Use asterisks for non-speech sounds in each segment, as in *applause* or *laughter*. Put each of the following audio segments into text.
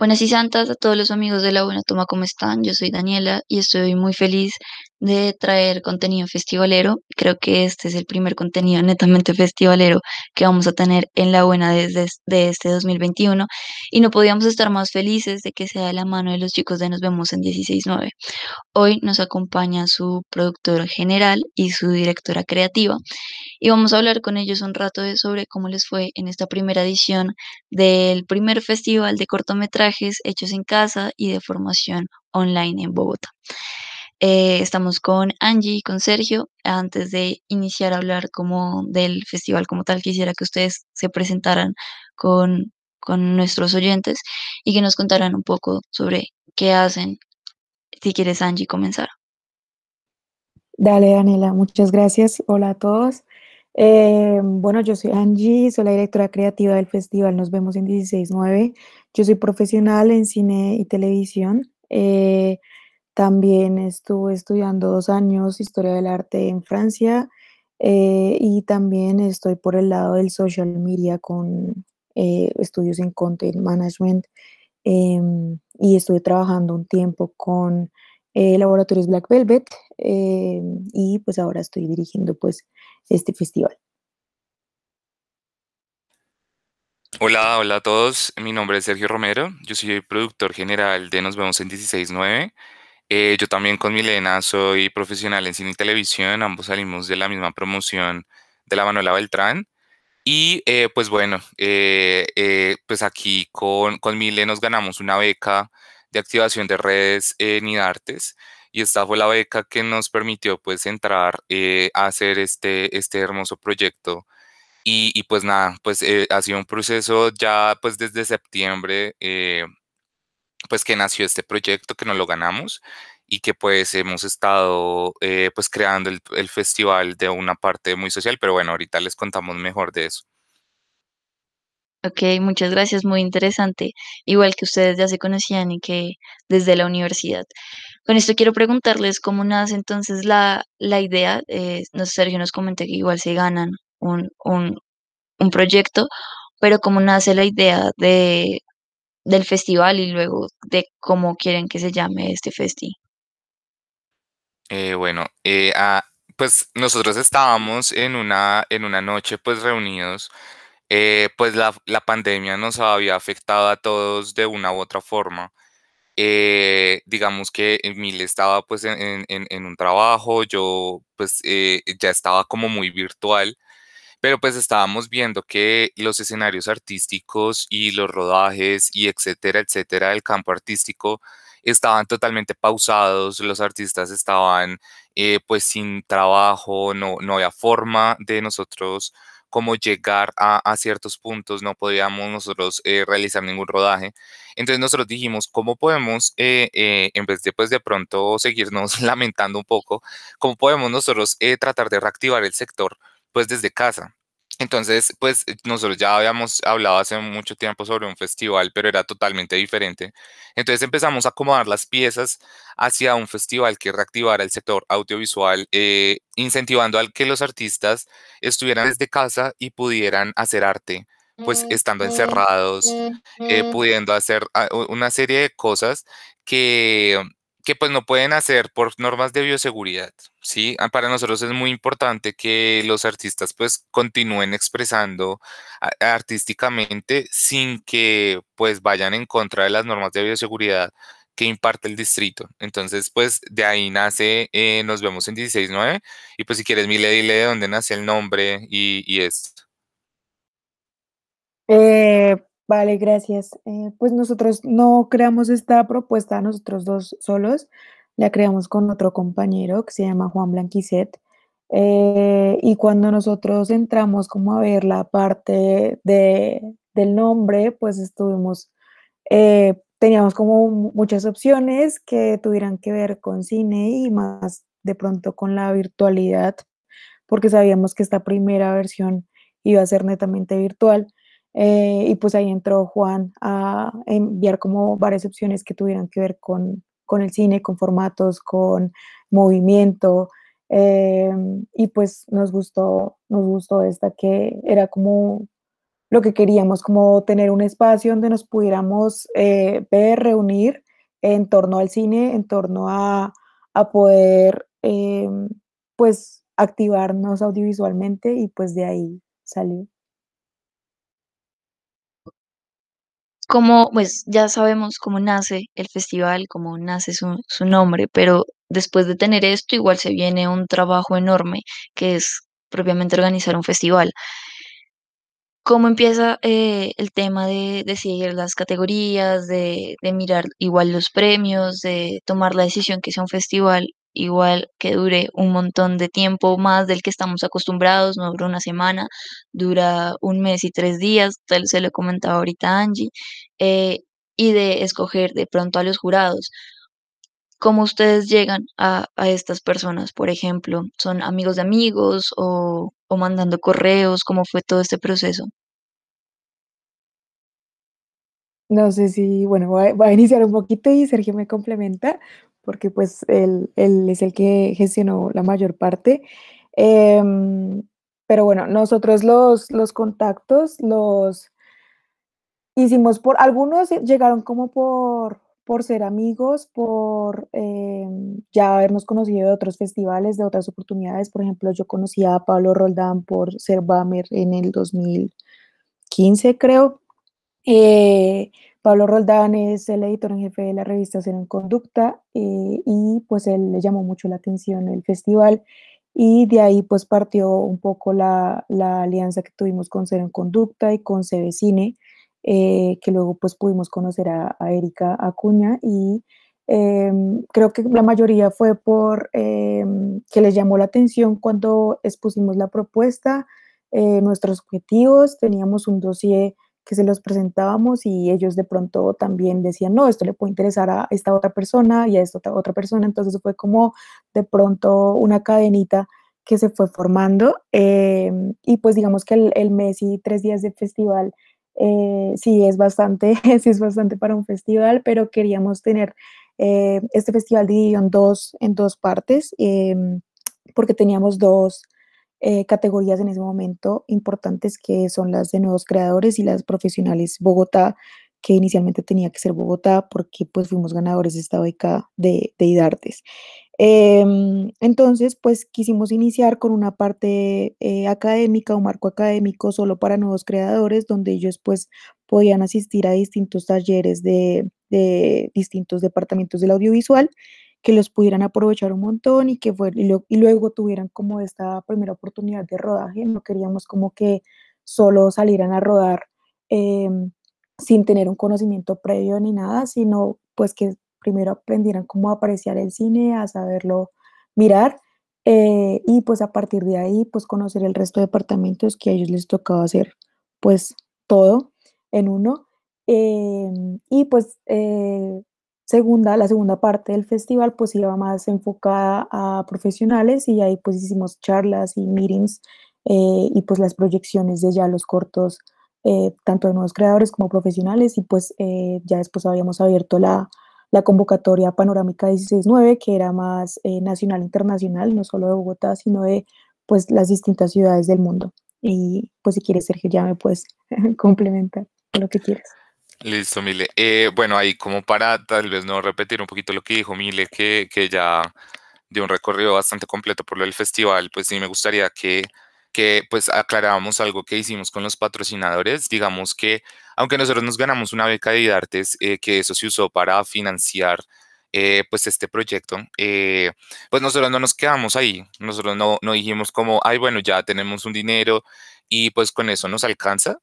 Buenas y santas a todos los amigos de La Buena Toma, ¿cómo están? Yo soy Daniela y estoy muy feliz de traer contenido festivalero. Creo que este es el primer contenido netamente festivalero que vamos a tener en La Buena desde de este 2021 y no podíamos estar más felices de que sea de la mano de los chicos de Nos Vemos en 16.9. Hoy nos acompaña su productor general y su directora creativa y vamos a hablar con ellos un rato de sobre cómo les fue en esta primera edición del primer festival de cortometrajes hechos en casa y de formación online en Bogotá. Eh, estamos con Angie y con Sergio. Antes de iniciar a hablar como del festival como tal, quisiera que ustedes se presentaran con, con nuestros oyentes y que nos contaran un poco sobre qué hacen. Si quieres, Angie, comenzar. Dale, Daniela, muchas gracias. Hola a todos. Eh, bueno, yo soy Angie, soy la directora creativa del festival Nos Vemos en 16.9. Yo soy profesional en cine y televisión. Eh, también estuve estudiando dos años historia del arte en Francia eh, y también estoy por el lado del social media con estudios en content management em, y estuve trabajando un tiempo con Laboratorios Black Velvet em, y pues ahora estoy dirigiendo pues este festival. Hola, hola a todos. Mi nombre es Sergio Romero. Yo soy el productor general de Nos Vemos en 16.9. Eh, yo también con Milena soy profesional en cine y televisión. Ambos salimos de la misma promoción de la Manuela Beltrán. Y eh, pues bueno, eh, pues aquí con, con Mile nos ganamos una beca de activación de redes en IDARTES y esta fue la beca que nos permitió pues entrar eh, a hacer este, este hermoso proyecto. Y, pues nada, pues eh, ha sido un proceso ya pues desde septiembre, eh, pues que nació este proyecto, que nos lo ganamos y que pues hemos estado pues creando el, el festival de una parte muy social, pero bueno, ahorita les contamos mejor de eso. Ok, muchas gracias, muy interesante. Igual que ustedes ya se conocían y que desde la universidad. Con esto quiero preguntarles cómo nace entonces la, la idea. Eh, no sé, Sergio nos comenté que igual se ganan un, un, un proyecto, pero cómo nace la idea de, del festival y luego de cómo quieren que se llame este festi. Eh, bueno, eh, ah, pues nosotros estábamos en una, en una noche pues reunidos eh, pues la, la, pandemia nos había afectado a todos de una u otra forma. Eh, digamos que Emil estaba pues en, en, en, un trabajo, yo pues eh, ya estaba como muy virtual, pero pues estábamos viendo que los escenarios artísticos y los rodajes y etcétera, etcétera del campo artístico estaban totalmente pausados, los artistas estaban pues sin trabajo, no, no había forma de nosotros cómo llegar a, ciertos puntos, no podíamos nosotros eh, realizar ningún rodaje. Entonces nosotros dijimos, ¿cómo podemos, eh, eh, en vez de pues de pronto seguirnos *laughs* lamentando un poco, cómo podemos nosotros tratar de reactivar el sector pues desde casa? Entonces, pues nosotros ya habíamos hablado hace mucho tiempo sobre un festival, pero era totalmente diferente. Entonces empezamos a acomodar las piezas hacia un festival que reactivara el sector audiovisual, eh, incentivando al que los artistas estuvieran desde casa y pudieran hacer arte, pues estando encerrados, eh, pudiendo hacer ah, una serie de cosas que que pues no pueden hacer por normas de bioseguridad, ¿sí? Ah, para nosotros es muy importante que los artistas pues continúen expresando artísticamente sin que pues vayan en contra de las normas de bioseguridad que imparte el distrito. Entonces pues de ahí nace, eh, nos vemos en 16.9 y pues si quieres Mile, dile de dónde nace el nombre y, y esto. Eh, Vale, gracias. Eh, pues nosotros no creamos esta propuesta nosotros dos solos, la creamos con otro compañero que se llama Juan Blanquicet. Eh, y cuando nosotros entramos como a ver la parte de, del nombre, pues estuvimos, eh, teníamos como muchas opciones que tuvieran que ver con cine y más de pronto con la virtualidad, porque sabíamos que esta primera versión iba a ser netamente virtual eh, y pues ahí entró Juan a enviar como varias opciones que tuvieran que ver con, con el cine, con formatos, con movimiento. Eh, y pues nos gustó, nos gustó esta que era como lo que queríamos, como tener un espacio donde nos pudiéramos eh, ver, reunir en torno al cine, en torno a, a poder, pues, activarnos audiovisualmente y pues de ahí salió. Como, pues ya sabemos cómo nace el festival, cómo nace su, nombre, pero después de tener esto, igual se viene un trabajo enorme que es propiamente organizar un festival. ¿Cómo empieza eh, el tema de decidir las categorías, de mirar igual los premios, de tomar la decisión que sea un festival igual que dure un montón de tiempo más del que estamos acostumbrados, no dura una semana, dura un mes y tres días, tal se lo comentaba ahorita Angie, eh, y de escoger de pronto a los jurados. ¿Cómo ustedes llegan a, a estas personas, por ejemplo? ¿Son amigos de amigos o, o mandando correos? ¿Cómo fue todo este proceso? No sé si, bueno, voy a, voy a iniciar un poquito y Sergio me complementa, porque pues él, él es el que gestionó la mayor parte. Em, pero bueno, nosotros los, los contactos los hicimos por, algunos llegaron como por, por ser amigos, por em, ya habernos conocido de otros festivales, de otras oportunidades. Por ejemplo, yo conocí a Pablo Roldán por ser Bamer en el 2015, creo. Eh, Pablo Roldán es el editor en jefe de la revista Cero en Conducta eh, y pues él le llamó mucho la atención el festival y de ahí pues partió un poco la, la alianza que tuvimos con Cero en Conducta y con CB Cine, eh, que luego pues pudimos conocer a, a Erika Acuña y em, creo que la mayoría fue por em, que les llamó la atención cuando expusimos la propuesta, eh, nuestros objetivos, teníamos un dossier que se los presentábamos y ellos de pronto también decían, no, esto le puede interesar a esta otra persona y a esta otra persona. Entonces fue como de pronto una cadenita que se fue formando. eh, y pues digamos que el, el mes y tres días de festival eh, sí es bastante, *laughs* sí es bastante para un festival, pero queríamos tener eh, este festival dividido en dos, en dos partes, em, porque teníamos dos eh, categorías en ese momento importantes que son las de nuevos creadores y las profesionales Bogotá, que inicialmente tenía que ser Bogotá porque pues fuimos ganadores de esta beca de, de IDARTES. Em, entonces, pues quisimos iniciar con una parte eh, académica, un marco académico solo para nuevos creadores, donde ellos pues podían asistir a distintos talleres de, de distintos departamentos del audiovisual que los pudieran aprovechar un montón y que fue, y, lo- y luego tuvieran como esta primera oportunidad de rodaje. No queríamos como que solo salieran a rodar em, sin tener un conocimiento previo ni nada, sino pues que primero aprendieran cómo apreciar el cine, a saberlo mirar eh, y pues a partir de ahí pues conocer el resto de departamentos que a ellos les tocaba hacer pues todo en uno. Em, y pues eh, segunda, la segunda parte del festival pues iba más enfocada a profesionales y ahí pues hicimos charlas y meetings eh, y pues las proyecciones de ya los cortos, eh, tanto de nuevos creadores como profesionales y pues eh, ya después habíamos abierto la, la convocatoria panorámica 16-9 que era más eh, nacional, internacional, no solo de Bogotá, sino de pues las distintas ciudades del mundo. Y pues si quieres, Sergio, ya me puedes *laughs* complementar lo que quieras. Listo, Mile. Eh, bueno, ahí como para tal vez no repetir un poquito lo que dijo Mile, que, que ya dio un recorrido bastante completo por lo del festival, pues sí me gustaría que, que pues aclaráramos algo que hicimos con los patrocinadores. Digamos que aunque nosotros nos ganamos una beca de IDARTES, eh, que eso se usó para financiar eh, pues este proyecto, eh, pues nosotros no nos quedamos ahí. Nosotros no, no dijimos como, ay, bueno, ya tenemos un dinero y pues con eso nos alcanza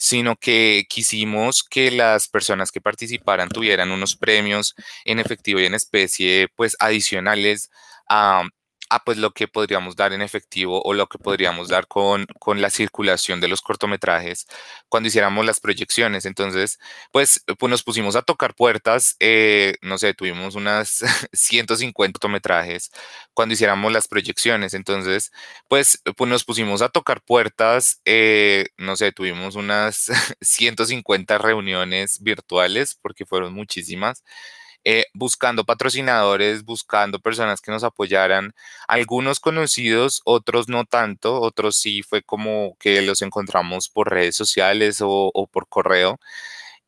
sino que quisimos que las personas que participaran tuvieran unos premios en efectivo y en especie, pues adicionales a, a pues lo que podríamos dar en efectivo o lo que podríamos dar con, con la circulación de los cortometrajes cuando hiciéramos las proyecciones. Entonces, pues, pues nos pusimos a tocar puertas, eh, no sé, tuvimos unas *laughs* 150 cortometrajes cuando hiciéramos las proyecciones. Entonces, pues, pues nos pusimos a tocar puertas, eh, no sé, tuvimos unas *laughs* 150 reuniones virtuales porque fueron muchísimas eh, buscando patrocinadores, buscando personas que nos apoyaran, algunos conocidos, otros no tanto, otros sí fue como que los encontramos por redes sociales o por correo.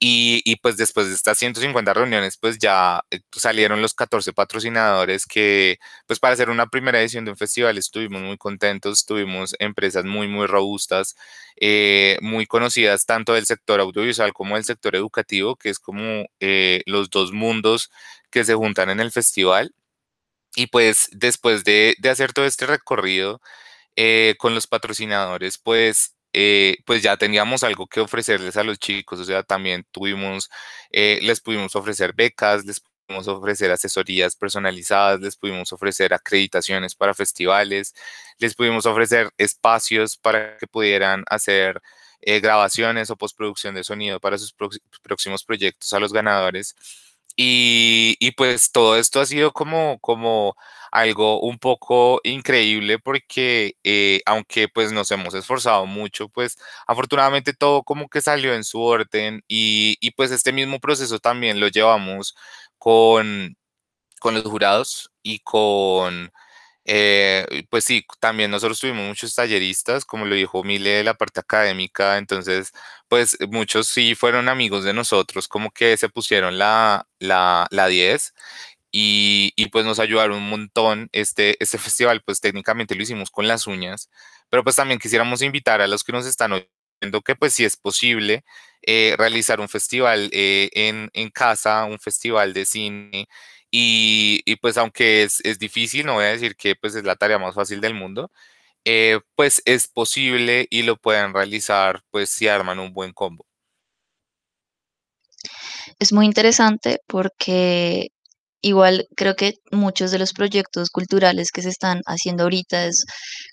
Y, pues después de estas 150 reuniones, pues ya eh, salieron los 14 patrocinadores que, pues para hacer una primera edición de un festival estuvimos muy contentos, tuvimos empresas muy, muy robustas, eh, muy conocidas tanto del sector audiovisual como del sector educativo, que es como eh, los dos mundos que se juntan en el festival. Y pues después de, de hacer todo este recorrido con los patrocinadores, pues eh, pues ya teníamos algo que ofrecerles a los chicos, o sea, también tuvimos, eh, les pudimos ofrecer becas, les pudimos ofrecer asesorías personalizadas, les pudimos ofrecer acreditaciones para festivales, les pudimos ofrecer espacios para que pudieran hacer eh, grabaciones o postproducción de sonido para sus próximos proyectos a los ganadores. Y, y, pues todo esto ha sido como, como algo un poco increíble porque eh, aunque pues nos hemos esforzado mucho, pues afortunadamente todo como que salió en su orden y, y pues este mismo proceso también lo llevamos con, con los jurados y con eh, pues sí, también nosotros tuvimos muchos talleristas, como lo dijo Mile de la parte académica, entonces, pues muchos sí fueron amigos de nosotros, como que se pusieron la, la, la 10 y, y, pues nos ayudaron un montón. Este, este festival, pues técnicamente lo hicimos con las uñas, pero pues también quisiéramos invitar a los que nos están oyendo que pues si es posible eh, realizar un festival eh, en, en casa, un festival de cine y, pues aunque es, difícil, no voy a decir que pues es la tarea más fácil del mundo, eh, pues es posible y lo pueden realizar pues si arman un buen combo. Es muy interesante porque Igual creo que muchos de los proyectos culturales que se están haciendo ahorita es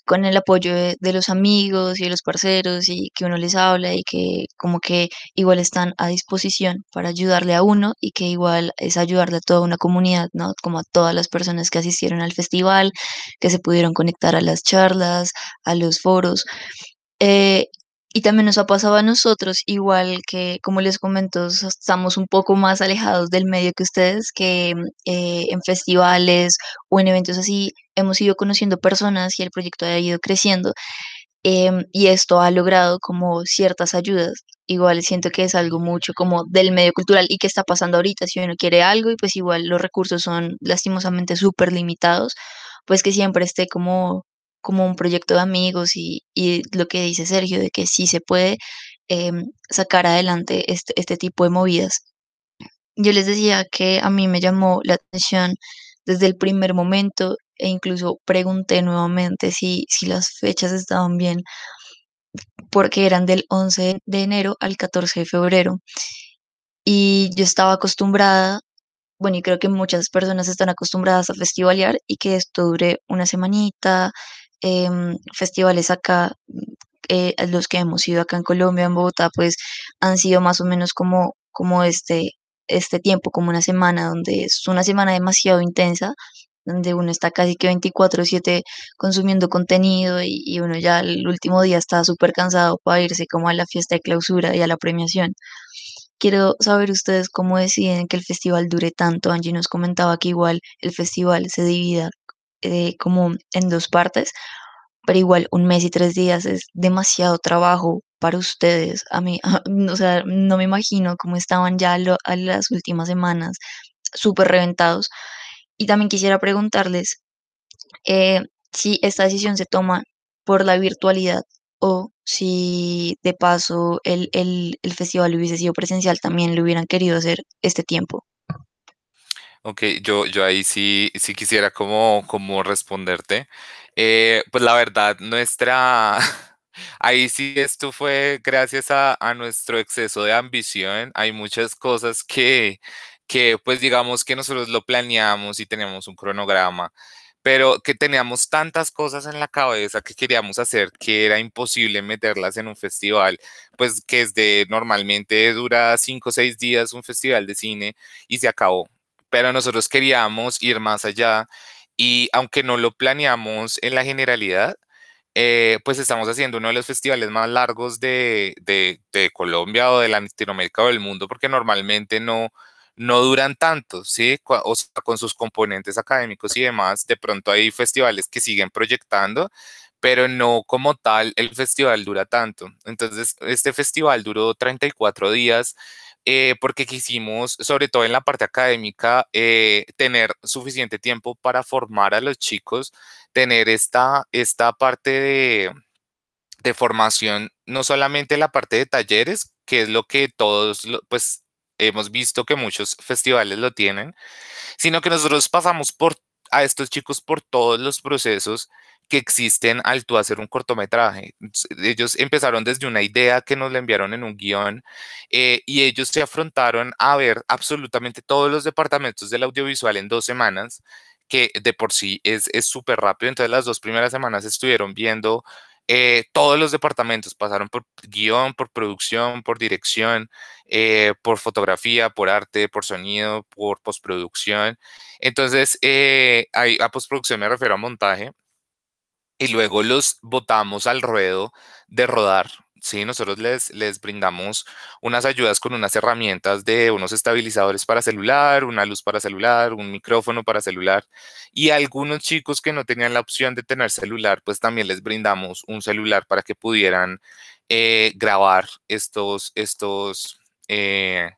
con el apoyo de, los amigos y de los parceros y que uno les habla y que como que igual están a disposición para ayudarle a uno y que igual es ayudarle a toda una comunidad, ¿no? Como a todas las personas que asistieron al festival, que se pudieron conectar a las charlas, a los foros. Eh, y también nos ha pasado a nosotros, igual que, como les comento, estamos un poco más alejados del medio que ustedes, que eh, en festivales o en eventos así hemos ido conociendo personas y el proyecto ha ido creciendo. em, y esto ha logrado como ciertas ayudas. Igual siento que es algo mucho como del medio cultural y que está pasando ahorita. Si uno quiere algo y pues igual los recursos son lastimosamente súper limitados, pues que siempre esté como como un proyecto de amigos y, y lo que dice Sergio, de que sí se puede em, sacar adelante este, este tipo de movidas. Yo les decía que a mí me llamó la atención desde el primer momento e incluso pregunté nuevamente si, si las fechas estaban bien, porque eran del 11 de enero al 14 de febrero. Y yo estaba acostumbrada, bueno, y creo que muchas personas están acostumbradas a festivalear y que esto dure una semanita, em, festivales acá, eh, los que hemos ido acá en Colombia, en Bogotá, pues han sido más o menos como, como este, este tiempo, como una semana, donde es una semana demasiado intensa, donde uno está casi que 24/7 consumiendo contenido y, y uno ya el último día está súper cansado para irse como a la fiesta de clausura y a la premiación. Quiero saber ustedes cómo deciden que el festival dure tanto. Angie nos comentaba que igual el festival se divida eh, como en dos partes, pero igual un mes y tres días es demasiado trabajo para ustedes. A mí, *laughs* o sea, no me imagino cómo estaban ya a las últimas semanas súper reventados. Y también quisiera preguntarles eh, si esta decisión se toma por la virtualidad o si de paso el, el, el festival hubiese sido presencial, también lo hubieran querido hacer este tiempo. Ok, yo, yo ahí sí, sí quisiera como, como responderte. Eh, pues la verdad, nuestra, *laughs* ahí sí esto fue gracias a, a nuestro exceso de ambición. Hay muchas cosas que, que pues digamos que nosotros lo planeamos y teníamos un cronograma, pero que teníamos tantas cosas en la cabeza que queríamos hacer que era imposible meterlas en un festival, pues que es de normalmente dura cinco o seis días un festival de cine y se acabó pero nosotros queríamos ir más allá y aunque no lo planeamos en la generalidad, eh, pues estamos haciendo uno de los festivales más largos de, Colombia o de Latinoamérica o del mundo, porque normalmente no, no duran tanto, ¿sí? O sea, con sus componentes académicos y demás, de pronto hay festivales que siguen proyectando, pero no como tal el festival dura tanto. Entonces, este festival duró 34 días. Eh, porque quisimos, sobre todo en la parte académica, eh, tener suficiente tiempo para formar a los chicos, tener esta, esta parte de, de formación, no solamente la parte de talleres, que es lo que todos, pues, hemos visto que muchos festivales lo tienen, sino que nosotros pasamos por a estos chicos por todos los procesos que existen al tú hacer un cortometraje. Ellos empezaron desde una idea que nos la enviaron en un guion eh, y ellos se afrontaron a ver absolutamente todos los departamentos del audiovisual en dos semanas, que de por sí es súper rápido. Entonces las dos primeras semanas estuvieron viendo eh, todos los departamentos pasaron por guion, por producción, por dirección, eh, por fotografía, por arte, por sonido, por postproducción. Entonces, eh, a postproducción me refiero a montaje. Y luego los botamos al ruedo de rodar. Sí, nosotros les, les brindamos unas ayudas con unas herramientas de unos estabilizadores para celular, una luz para celular, un micrófono para celular. Y a algunos chicos que no tenían la opción de tener celular, pues también les brindamos un celular para que pudieran eh, grabar estos, estos, eh,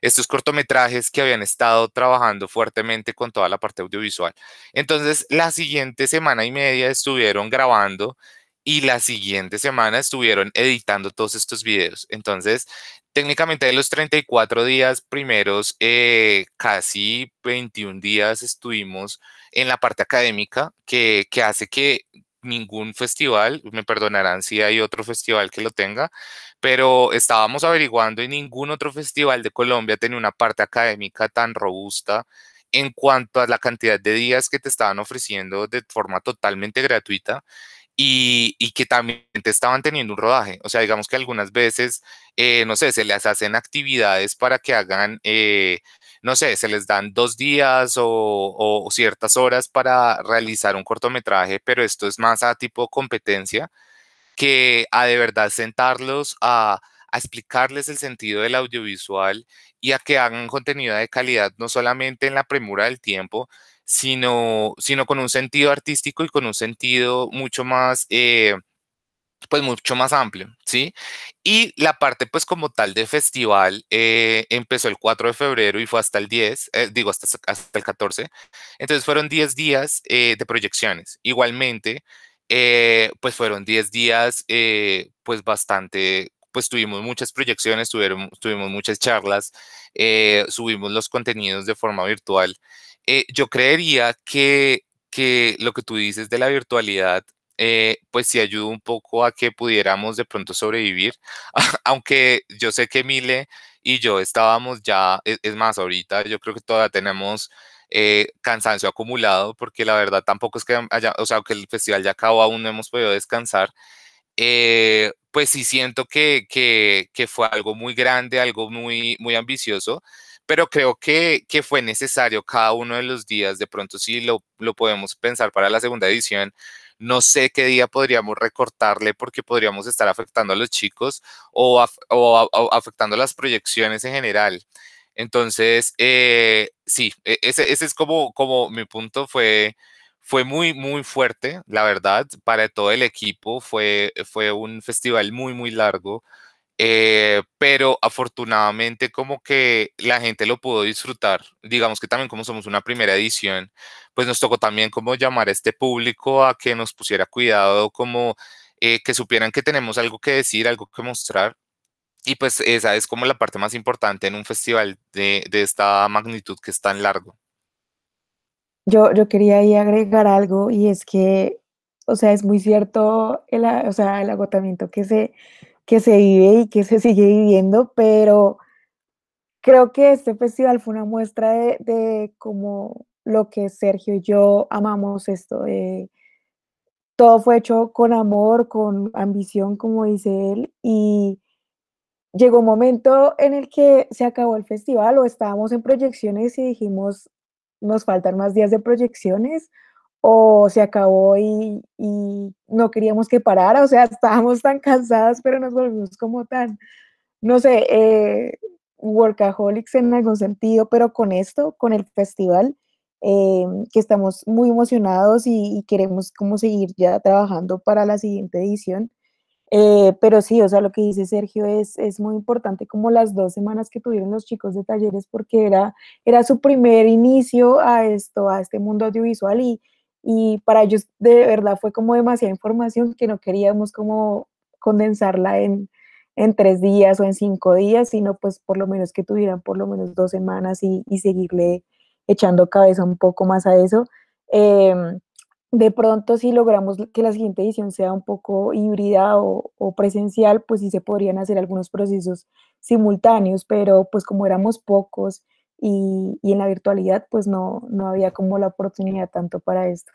estos cortometrajes que habían estado trabajando fuertemente con toda la parte audiovisual. Entonces, la siguiente semana y media estuvieron grabando y la siguiente semana estuvieron editando todos estos videos. Entonces, técnicamente de los 34 días primeros, eh, casi 21 días estuvimos en la parte académica, que, que hace que ningún festival, me perdonarán si hay otro festival que lo tenga, pero estábamos averiguando y ningún otro festival de Colombia tenía una parte académica tan robusta en cuanto a la cantidad de días que te estaban ofreciendo de forma totalmente gratuita y, que también te estaban teniendo un rodaje. O sea, digamos que algunas veces, eh, no sé, se les hacen actividades para que hagan, eh, no sé, se les dan dos días o, ciertas horas para realizar un cortometraje, pero esto es más a tipo competencia que a de verdad sentarlos a, explicarles el sentido del audiovisual y a que hagan contenido de calidad, no solamente en la premura del tiempo, sino, sino con un sentido artístico y con un sentido mucho más, eh, pues mucho más amplio, ¿sí? Y la parte, pues como tal de festival, eh, empezó el 4 de febrero y fue hasta el 10, eh, digo, hasta, hasta el 14. Entonces fueron 10 días de proyecciones. Igualmente, pues fueron 10 días, pues bastante pues tuvimos muchas proyecciones, tuvieron, tuvimos muchas charlas, subimos los contenidos de forma virtual eh, yo creería que, que lo que tú dices de la virtualidad, eh, pues sí ayuda un poco a que pudiéramos de pronto sobrevivir, *laughs* aunque yo sé que Mile y yo estábamos ya, e, es, más, ahorita yo creo que todavía tenemos eh, cansancio acumulado, porque la verdad tampoco es que haya, o sea, que el festival ya acabó, aún no hemos podido descansar. pues sí siento que, que, que, fue algo muy grande, algo muy, muy ambicioso, pero creo que, que, fue necesario cada uno de los días, de pronto sí lo, lo podemos pensar para la segunda edición, no sé qué día podríamos recortarle porque podríamos estar afectando a los chicos o, o, afectando las proyecciones en general. Entonces, eh, sí, e, ese, ese, es como, como mi punto, fue, fue muy, muy fuerte, la verdad, para todo el equipo, fue, fue un festival muy, muy largo, eh, pero afortunadamente como que la gente lo pudo disfrutar. Digamos que también como somos una primera edición, pues nos tocó también como llamar a este público a que nos pusiera cuidado, como eh, que supieran que tenemos algo que decir, algo que mostrar. Y pues esa es como la parte más importante en un festival de, de esta magnitud que es tan largo. Yo, yo quería ahí agregar algo y es que, o sea, es muy cierto el, o sea, el agotamiento que se que se vive y que se sigue viviendo, pero creo que este festival fue una muestra de, de como lo que Sergio y yo amamos esto. todo fue hecho con amor, con ambición, como dice él, y llegó un momento en el que se acabó el festival o estábamos en proyecciones y dijimos, nos faltan más días de proyecciones o se acabó y, no queríamos que parara, o sea, *laughs* estábamos tan cansadas, pero nos volvimos como tan, no sé, eh, workaholics en algún sentido, pero con esto, con el festival, eh, que estamos muy emocionados y, queremos como seguir ya trabajando para la siguiente edición. Eh, pero sí, o sea, lo que dice Sergio es, es muy importante como las dos semanas que tuvieron los chicos de talleres porque era, era su primer inicio a esto, a este mundo audiovisual y, y para ellos de verdad fue como demasiada información que no queríamos como condensarla en, en tres días o en cinco días, sino pues por lo menos que tuvieran por lo menos dos semanas y, y seguirle echando cabeza un poco más a eso. Eh, de pronto, si logramos que la siguiente edición sea un poco híbrida o, o, presencial, pues sí se podrían hacer algunos procesos simultáneos, pero pues como éramos pocos y, y en la virtualidad, pues no, no había como la oportunidad tanto para esto.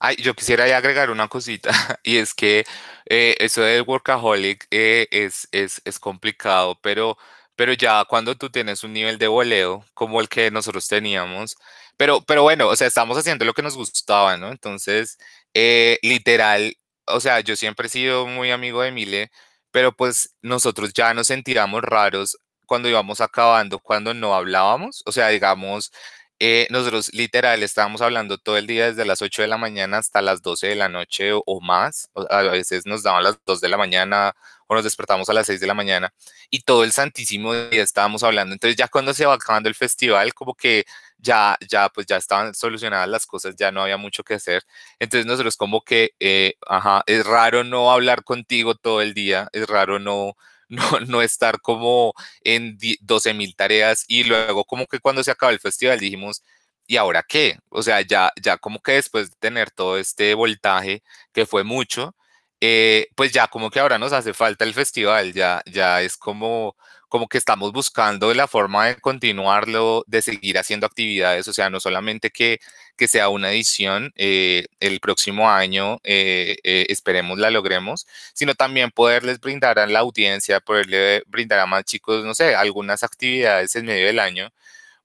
Ay, yo quisiera agregar una cosita, *laughs* y es que eh, eso del workaholic eh, es, es, es complicado, pero, pero ya cuando tú tienes un nivel de voleo como el que nosotros teníamos, pero, pero bueno, o sea, estamos haciendo lo que nos gustaba, ¿no? Entonces, eh, literal, o sea, yo siempre he sido muy amigo de Mile, pero pues nosotros ya nos sentíamos raros cuando íbamos acabando, cuando no hablábamos, o sea, digamos, eh, nosotros literal estábamos hablando todo el día desde las 8 de la mañana hasta las 12 de la noche o, o más, o a veces nos daban las 2 de la mañana o nos despertamos a las 6 de la mañana y todo el santísimo día estábamos hablando, entonces ya cuando se va acabando el festival, como que ya, ya, pues ya estaban solucionadas las cosas, ya no había mucho que hacer. Entonces nosotros como que, eh, ajá, es raro no hablar contigo todo el día, es raro no, no, *laughs* no estar como en 12 mil tareas y luego como que cuando se acaba el festival dijimos, ¿y ahora qué? O sea, ya, ya como que después de tener todo este voltaje, que fue mucho, eh, pues ya como que ahora nos hace falta el festival, ya, ya es como, como que estamos buscando la forma de continuarlo, de seguir haciendo actividades, o sea, no solamente que, que sea una edición eh, el próximo año, eh, eh, esperemos la logremos, sino también poderles brindar a la audiencia, poderle brindar a más chicos, no sé, algunas actividades en medio del año,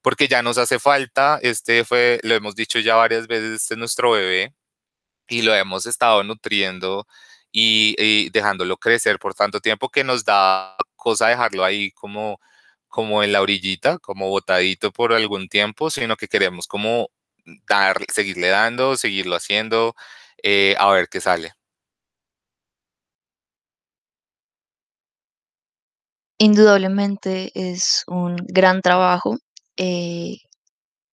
porque ya nos hace falta, este fue, lo hemos dicho ya varias veces, este es nuestro bebé y lo hemos estado nutriendo y, y, dejándolo crecer por tanto tiempo que nos da cosa dejarlo ahí como, como en la orillita, como botadito por algún tiempo, sino que queremos como dar, seguirle dando, seguirlo haciendo, eh, a ver qué sale. Indudablemente es un gran trabajo eh,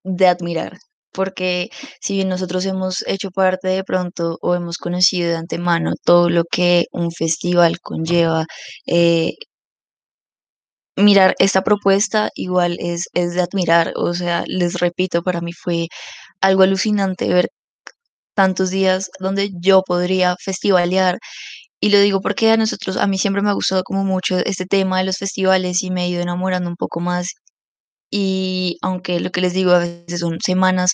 de admirar, porque si bien nosotros hemos hecho parte de pronto o hemos conocido de antemano todo lo que un festival conlleva, eh, mirar esta propuesta igual es, es de admirar, o sea, les repito, para mí fue algo alucinante ver tantos días donde yo podría festivalear y lo digo porque a nosotros, a mí siempre me ha gustado como mucho este tema de los festivales y me he ido enamorando un poco más y aunque lo que les digo a veces son semanas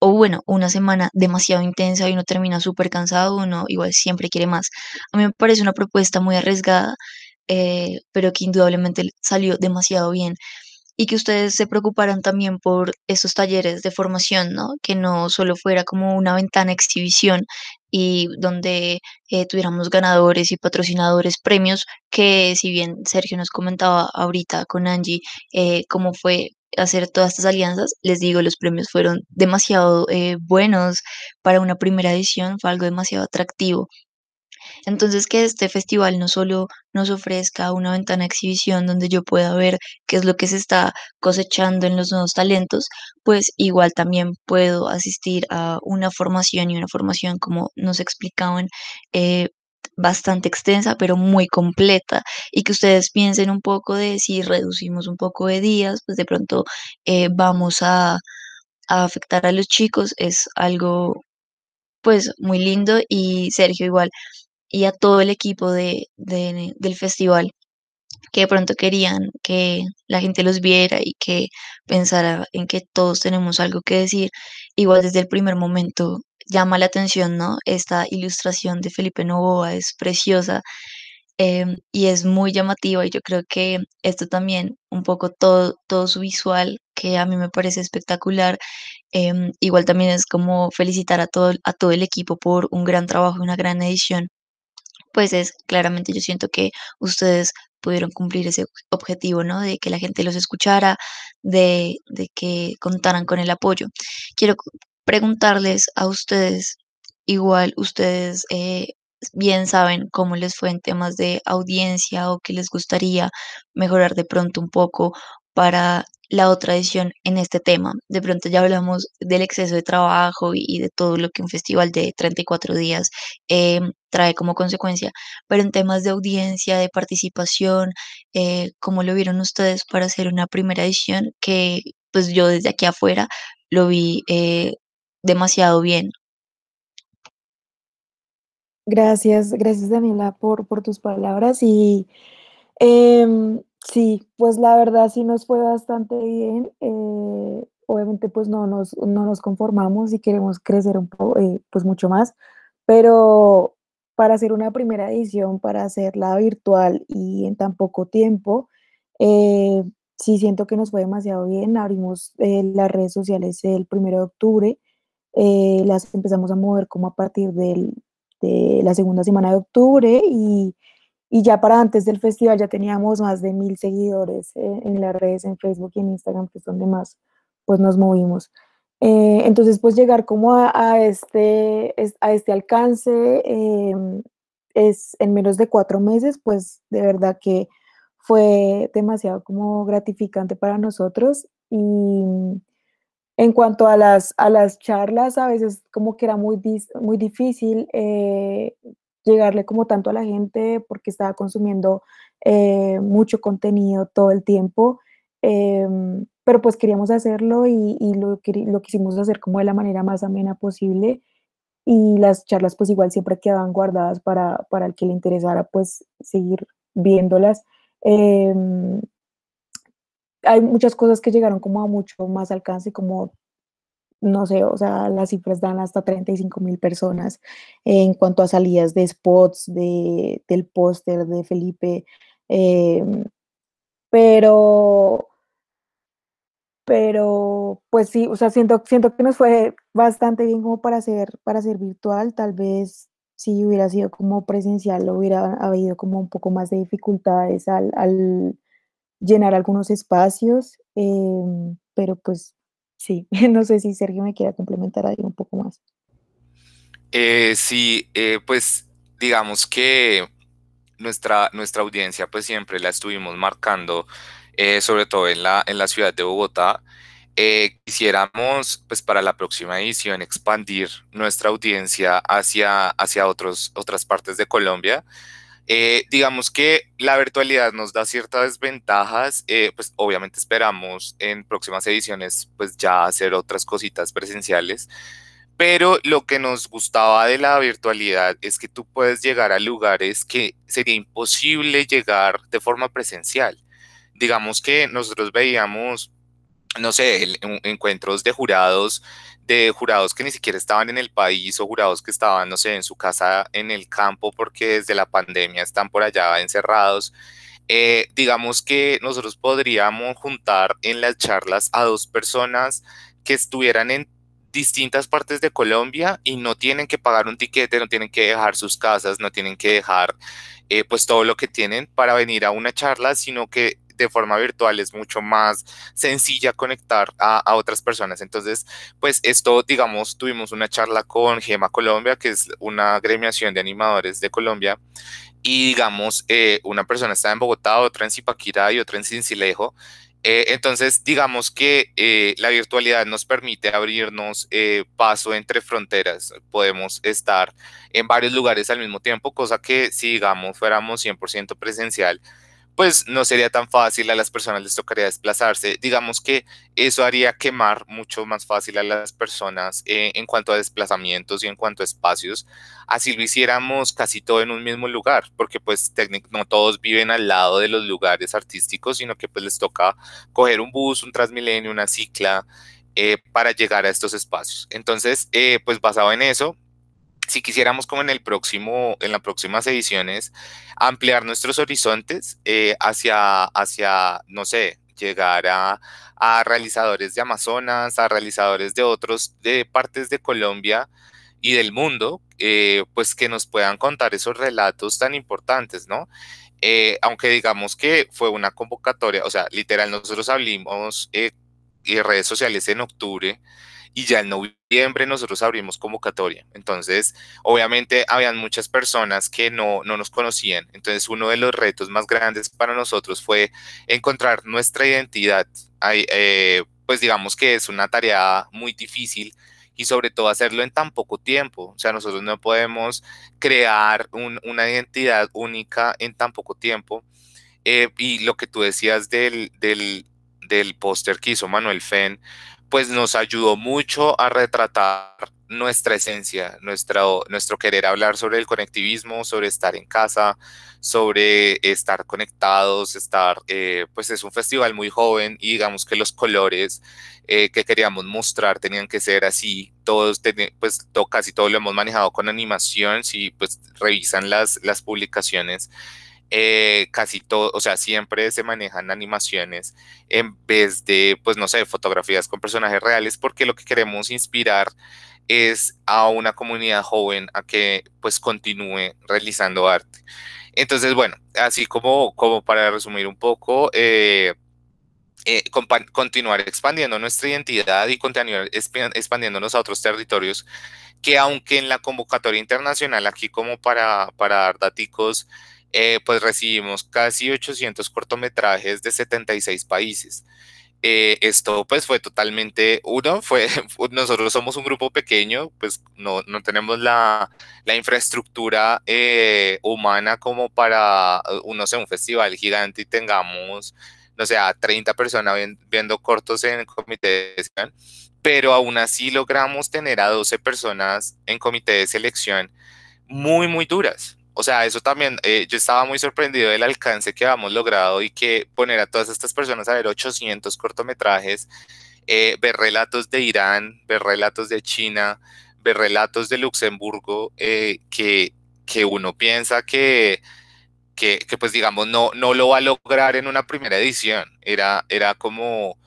o bueno, una semana demasiado intensa y uno termina súper cansado, uno igual siempre quiere más. A mí me parece una propuesta muy arriesgada, eh, pero que indudablemente salió demasiado bien y que ustedes se preocuparan también por esos talleres de formación, ¿no? Que no solo fuera como una ventana exhibición y donde eh, tuviéramos ganadores y patrocinadores premios, que si bien Sergio nos comentaba ahorita con Angie eh, cómo fue hacer todas estas alianzas, les digo, los premios fueron demasiado eh, buenos para una primera edición, fue algo demasiado atractivo. Entonces, que este festival no solo nos ofrezca una ventana de exhibición donde yo pueda ver qué es lo que se está cosechando en los nuevos talentos, pues igual también puedo asistir a una formación y una formación, como nos explicaban, eh, bastante extensa, pero muy completa, y que ustedes piensen un poco de si reducimos un poco de días, pues de pronto eh, vamos a, a afectar a los chicos, es algo pues muy lindo y Sergio igual y a todo el equipo de, de- del festival que de pronto querían que la gente los viera y que pensara en que todos tenemos algo que decir. Igual desde el primer momento llama la atención, ¿no? Esta ilustración de Felipe Novoa es preciosa em, y es muy llamativa y yo creo que esto también, un poco todo, todo su visual, que a mí me parece espectacular, em, igual también es como felicitar a todo, a todo el equipo por un gran trabajo y una gran edición pues es claramente yo siento que ustedes pudieron cumplir ese objetivo, ¿no? De que la gente los escuchara, de, de que contaran con el apoyo. Quiero preguntarles a ustedes, igual ustedes eh, bien saben cómo les fue en temas de audiencia o qué les gustaría mejorar de pronto un poco para la otra edición en este tema. De pronto ya hablamos del exceso de trabajo y, de todo lo que un festival de 34 días eh, trae como consecuencia, pero en temas de audiencia, de participación, eh, ¿cómo lo vieron ustedes para hacer una primera edición que pues yo desde aquí afuera lo vi eh, demasiado bien? Gracias, gracias Daniela por, por tus palabras y em, sí, pues la verdad sí nos fue bastante bien. eh, obviamente pues no nos, no nos conformamos y queremos crecer un poco, pues mucho más, pero para hacer una primera edición, para hacerla virtual y en tan poco tiempo, eh, sí siento que nos fue demasiado bien. Abrimos eh, las redes sociales el primero de octubre, eh, las empezamos a mover como a partir del de la segunda semana de octubre y, y ya para antes del festival ya teníamos más de mil seguidores eh, en las redes, en Facebook y en Instagram, que es donde más pues nos movimos. Eh, entonces pues llegar como a, este, es- a este alcance em, es en menos de cuatro meses, pues de verdad que fue demasiado como gratificante para nosotros y en cuanto a las, a las charlas, a veces como que era muy, muy difícil eh, llegarle como tanto a la gente porque estaba consumiendo eh, mucho contenido todo el tiempo, em, pero pues queríamos hacerlo y, y lo, lo quisimos hacer como de la manera más amena posible y las charlas pues igual siempre quedaban guardadas para, para el que le interesara pues seguir viéndolas. Em, hay muchas cosas que llegaron como a mucho más alcance, como no sé, o sea, las cifras dan hasta 35 mil personas en cuanto a salidas de spots, de, del póster de Felipe, em, pero, pero pues sí, o sea, siento, siento que nos fue bastante bien como para hacer, para virtual, tal vez si hubiera sido como presencial, hubiera habido como un poco más de dificultades al, al llenar algunos espacios, em, pero pues sí, *laughs* no sé si Sergio me quiera complementar ahí un poco más. Eh, sí, eh, pues digamos que nuestra, nuestra audiencia pues siempre la estuvimos marcando, eh, sobre todo en la, en la ciudad de Bogotá. Eh, quisiéramos pues para la próxima edición expandir nuestra audiencia hacia, hacia otros, otras partes de Colombia. Eh, digamos que la virtualidad nos da ciertas desventajas, eh, pues obviamente esperamos en próximas ediciones pues ya hacer otras cositas presenciales. Pero lo que nos gustaba de la virtualidad es que tú puedes llegar a lugares que sería imposible llegar de forma presencial. Digamos que nosotros veíamos, no sé, el- en- encuentros de jurados, de jurados que ni siquiera estaban en el país o jurados que estaban, no sé, en su casa en el campo porque desde la pandemia están por allá encerrados. Eh, digamos que nosotros podríamos juntar en las charlas a dos personas que estuvieran en distintas partes de Colombia y no tienen que pagar un tiquete, no tienen que dejar sus casas, no tienen que dejar eh, pues todo lo que tienen para venir a una charla, sino que de forma virtual es mucho más sencilla conectar a, otras personas. Entonces, pues esto, digamos, tuvimos una charla con Gema Colombia, que es una gremiación de animadores de Colombia, y digamos, eh, una persona está en Bogotá, otra en Zipaquirá y otra en Cincelejo. Eh, entonces, digamos que eh, la virtualidad nos permite abrirnos eh, paso entre fronteras. Podemos estar en varios lugares al mismo tiempo, cosa que si, digamos, fuéramos 100% presencial, pues no sería tan fácil, a las personas les tocaría desplazarse. Digamos que eso haría quemar mucho más fácil a las personas eh, en cuanto a desplazamientos y en cuanto a espacios. Así lo hiciéramos casi todo en un mismo lugar, porque pues no todos viven al lado de los lugares artísticos, sino que pues les toca coger un bus, un Transmilenio, una cicla eh, para llegar a estos espacios. Entonces, eh, pues basado en eso, si quisiéramos como en el próximo, en las próximas ediciones, ampliar nuestros horizontes eh, hacia, hacia, no sé, llegar a, a realizadores de Amazonas, a realizadores de otros, de partes de Colombia, y del mundo, eh, pues que nos puedan contar esos relatos tan importantes, ¿no? Eh, aunque digamos que fue una convocatoria, o sea, literal, nosotros abrimos redes sociales en octubre y ya en noviembre nosotros abrimos convocatoria. Entonces, obviamente, habían muchas personas que no, no nos conocían. Entonces, uno de los retos más grandes para nosotros fue encontrar nuestra identidad. Hay, pues digamos que es una tarea muy difícil y sobre todo hacerlo en tan poco tiempo. O sea, nosotros no podemos crear una identidad única en tan poco tiempo. Eh, y lo que tú decías del, del, del póster que hizo Manuel Fenn, pues nos ayudó mucho a retratar nuestra esencia, nuestro, querer hablar sobre el conectivismo, sobre estar en casa, sobre estar conectados, estar, eh, pues es un festival muy joven y digamos que los colores eh, que queríamos mostrar tenían que ser así, todos, pues casi todo lo hemos manejado con animación, si pues revisan las, las publicaciones. Eh, casi todo, o sea, siempre se manejan animaciones en vez de, pues no sé, fotografías con personajes reales, porque lo que queremos inspirar es a una comunidad joven a que pues continúe realizando arte. Entonces, bueno, así como, como para resumir un poco, eh, eh, continuar expandiendo nuestra identidad y continuar expandiéndonos a otros territorios que aunque en la convocatoria internacional, aquí como para, para dar daticos, eh, pues recibimos casi 800 cortometrajes de 76 países. Eh, esto pues fue totalmente, uno, *laughs* nosotros somos un grupo pequeño, pues no, no tenemos la, infraestructura eh, humana como para, un festival gigante y tengamos, no sé, a 30 personas viendo cortos en el comité de selección, pero aún así logramos tener a 12 personas en comité de selección muy, muy duras. O sea, eso también, eh, yo estaba muy sorprendido del alcance que habíamos logrado y que poner a todas estas personas a ver 800 cortometrajes, eh, ver relatos de Irán, ver relatos de China, ver relatos de Luxemburgo, eh, que, que uno piensa que, que, que, pues digamos, no, no lo va a lograr en una primera edición. Era, era como,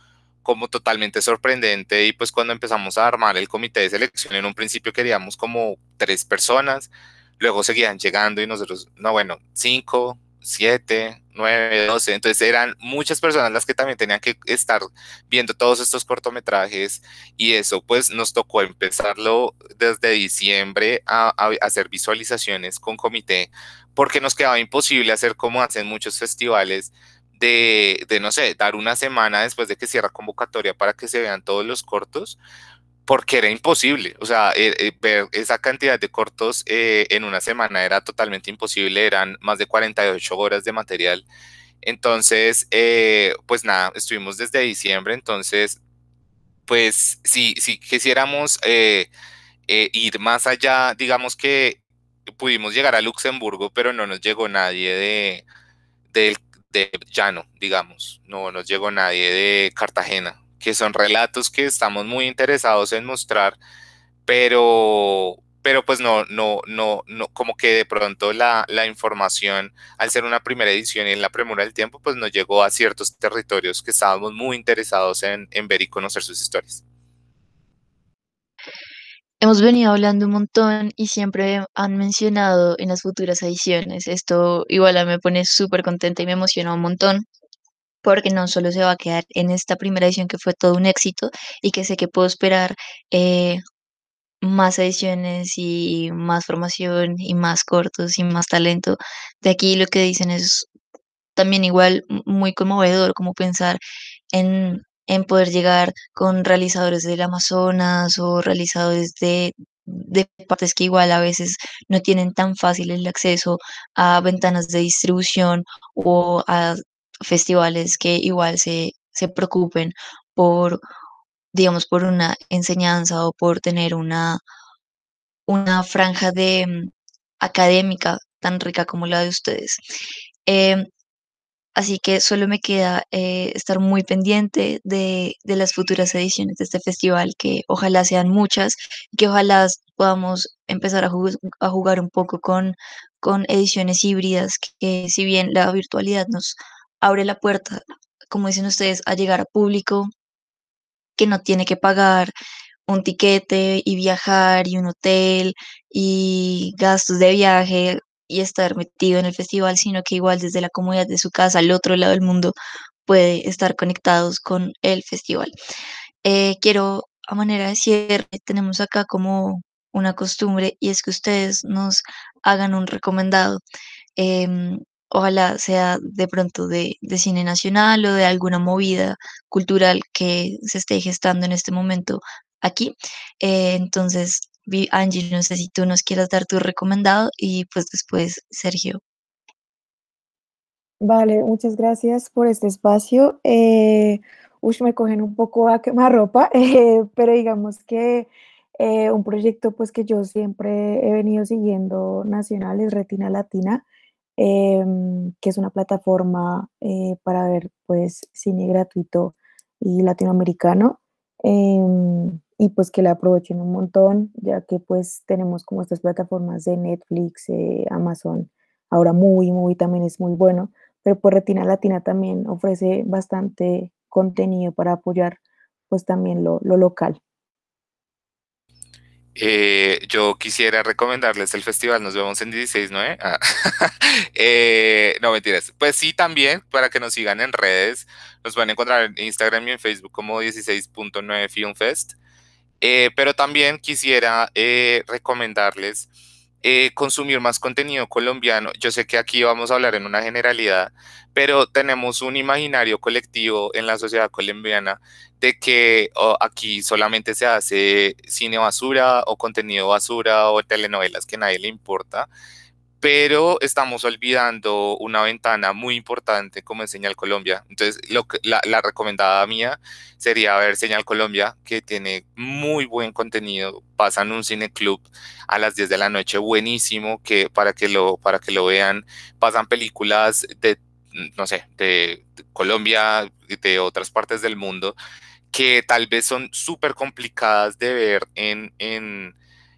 como totalmente sorprendente y pues cuando empezamos a armar el comité de selección, en un principio queríamos como tres personas luego seguían llegando y nosotros, no, bueno, cinco, siete, nueve, doce, entonces eran muchas personas las que también tenían que estar viendo todos estos cortometrajes y eso pues nos tocó empezarlo desde diciembre a, hacer visualizaciones con comité porque nos quedaba imposible hacer como hacen muchos festivales de, de, no sé, dar una semana después de que cierra convocatoria para que se vean todos los cortos, porque era imposible, o sea, eh, eh, ver esa cantidad de cortos eh, en una semana era totalmente imposible, eran más de 48 horas de material. Entonces, pues nada, estuvimos desde diciembre, entonces, pues si, si quisiéramos ir más allá, digamos que pudimos llegar a Luxemburgo, pero no nos llegó nadie de, de, de Llano, digamos, no nos llegó nadie de Cartagena, que son relatos que estamos muy interesados en mostrar, pero, pero pues no, no, no, no, como que de pronto la, la información, al ser una primera edición y en la premura del tiempo, pues nos llegó a ciertos territorios que estábamos muy interesados en, en ver y conocer sus historias. Hemos venido hablando un montón y siempre han mencionado en las futuras ediciones. Esto igual me pone súper contenta y me emociona un montón porque no solo se va a quedar en esta primera edición que fue todo un éxito y que sé que puedo esperar eh, más ediciones y más formación y más cortos y más talento. De aquí lo que dicen es también igual muy conmovedor, como pensar en, en poder llegar con realizadores del Amazonas o realizadores de, de partes que igual a veces no tienen tan fácil el acceso a ventanas de distribución o a festivales que igual se, se preocupen por, digamos, por una enseñanza o por tener una, una franja de mm, académica tan rica como la de ustedes. Em, así que solo me queda eh, estar muy pendiente de, de, las futuras ediciones de este festival, que ojalá sean muchas, que ojalá podamos empezar a, a jugar un poco con, con ediciones híbridas, que si bien la virtualidad nos abre la puerta, como dicen ustedes, a llegar a público que no tiene que pagar un tiquete y viajar y un hotel y gastos de viaje y estar metido en el festival, sino que igual desde la comodidad de su casa al otro lado del mundo puede estar conectados con el festival. Eh, quiero, a manera de cierre, tenemos acá como una costumbre y es que ustedes nos hagan un recomendado. em, ojalá sea de pronto de, de cine nacional o de alguna movida cultural que se esté gestando en este momento aquí. Eh, entonces, Angie, no sé si tú nos quieras dar tu recomendado y pues después Sergio. Vale, muchas gracias por este espacio. Eh, ush, me cogen un poco a quemarropa, *laughs* eh, pero digamos que eh, un proyecto pues que yo siempre he venido siguiendo nacional es Retina Latina, em, que es una plataforma eh, para ver pues cine gratuito y latinoamericano. em, y pues que la aprovechen un montón, ya que pues tenemos como estas plataformas de Netflix, Amazon, ahora muy, muy también es muy bueno pero pues Retina Latina también ofrece bastante contenido para apoyar pues también lo, lo local. Eh, yo quisiera recomendarles el festival Nos vemos en 16.9. Ah, *laughs* eh, no, mentiras. Pues sí, también para que nos sigan en redes. Nos van encontrar en Instagram y en Facebook como 16.9 Film Fest. Eh, pero también quisiera eh, recomendarles eh, consumir más contenido colombiano. Yo sé que aquí vamos a hablar en una generalidad, pero tenemos un imaginario colectivo en la sociedad colombiana de que aquí solamente se hace cine basura o contenido basura o telenovelas que a nadie le importa pero estamos olvidando una ventana muy importante como es Señal Colombia. Entonces, lo que, la, la recomendada mía sería ver Señal Colombia, que tiene muy buen contenido. Pasan un cine club a las 10 de la noche, buenísimo, que para que lo, para que lo vean. Pasan películas de, no sé, de Colombia, de otras partes del mundo, que tal vez son súper complicadas de ver en, en,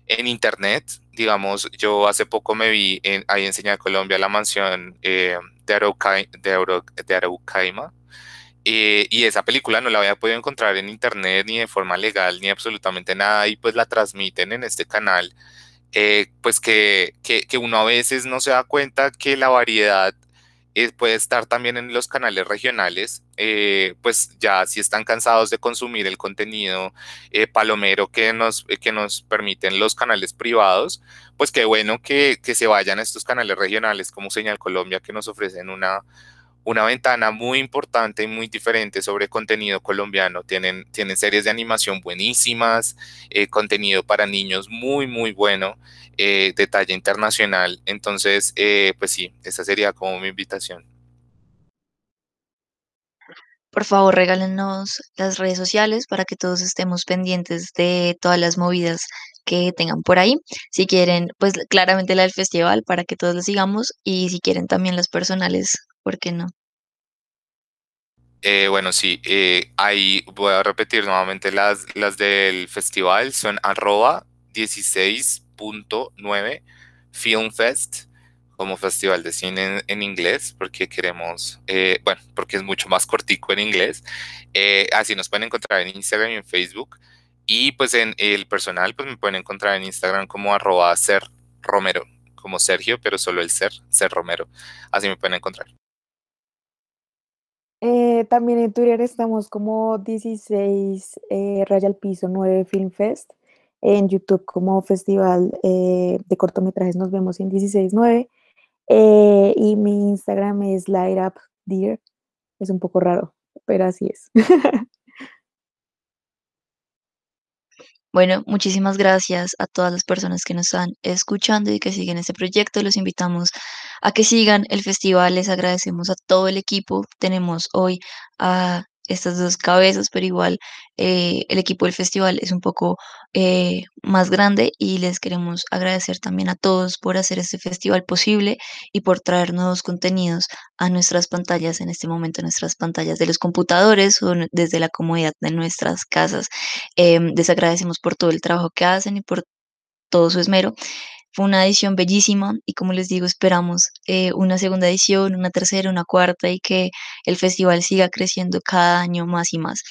en internet. Digamos, yo hace poco me vi en, ahí en Señal Colombia la mansión eh, de, Arauca, de, Araucaima. Eh, y esa película no la había podido encontrar en internet ni de forma legal ni absolutamente nada y pues la transmiten en este canal eh, pues que, que, que, uno a veces no se da cuenta que la variedad eh, puede estar también en los canales regionales, eh, pues ya si están cansados de consumir el contenido eh, palomero que nos, que nos permiten los canales privados, pues qué bueno que, que, se vayan a estos canales regionales como Señal Colombia que nos ofrecen una, una ventana muy importante y muy diferente sobre contenido colombiano. Tienen, tienen series de animación buenísimas, eh, contenido para niños muy, muy bueno, eh, de talla internacional. Entonces, eh, pues sí, esa sería como mi invitación. Por favor, regálenos las redes sociales para que todos estemos pendientes de todas las movidas que tengan por ahí. Si quieren, pues claramente la del festival para que todos la sigamos y si quieren también las personales, ¿por qué no? Eh, bueno, sí, eh, ahí voy a repetir nuevamente las, las del festival, son arroba 16.9 Filmfest como festival de cine en, inglés, porque queremos, eh, bueno, porque es mucho más cortico en inglés. Así nos pueden encontrar en Instagram y en Facebook. Y pues en el personal, pues me pueden encontrar en Instagram como arroba ser Romero, como Sergio, pero solo el ser, ser Romero. Así me pueden encontrar. Eh, también en Twitter estamos como 16 eh, Raya al Piso 9 Film Fest. En YouTube como Festival eh, de Cortometrajes nos vemos en 16.9. Eh, y mi Instagram es Light Up Dear. Es un poco raro, pero así es. *laughs* Bueno, muchísimas gracias a todas las personas que nos están escuchando y que siguen este proyecto. Los invitamos a que sigan el festival. Les agradecemos a todo el equipo. Tenemos hoy a estas dos cabezas, pero igual eh, el equipo del festival es un poco eh, más grande y les queremos agradecer también a todos por hacer este festival posible y por traer nuevos contenidos a nuestras pantallas en este momento, nuestras pantallas de los computadores o desde la comodidad de nuestras casas. Eh, les agradecemos por todo el trabajo que hacen y por todo su esmero. Fue una edición bellísima y como les digo, esperamos eh, una segunda edición, una tercera, una cuarta y que el festival siga creciendo cada año más y más.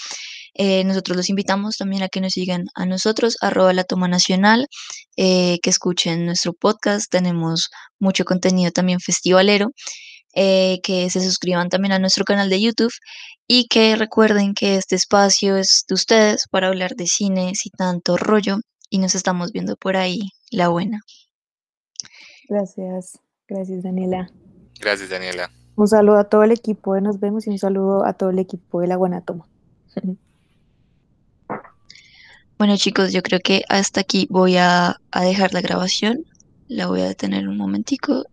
Eh, nosotros los invitamos también a que nos sigan a nosotros, arroba la toma nacional, eh, que escuchen nuestro podcast. Tenemos mucho contenido también festivalero. que se suscriban también a nuestro canal de YouTube y que recuerden que este espacio es de ustedes para hablar de cine sin tanto rollo y nos estamos viendo por ahí, la buena. Gracias, gracias Daniela. Gracias, Daniela. Un saludo a todo el equipo de Nos Vemos y un saludo a todo el equipo de La Buena Toma. *laughs* Bueno chicos, yo creo que hasta aquí voy a, a dejar la grabación. La voy a detener un momentico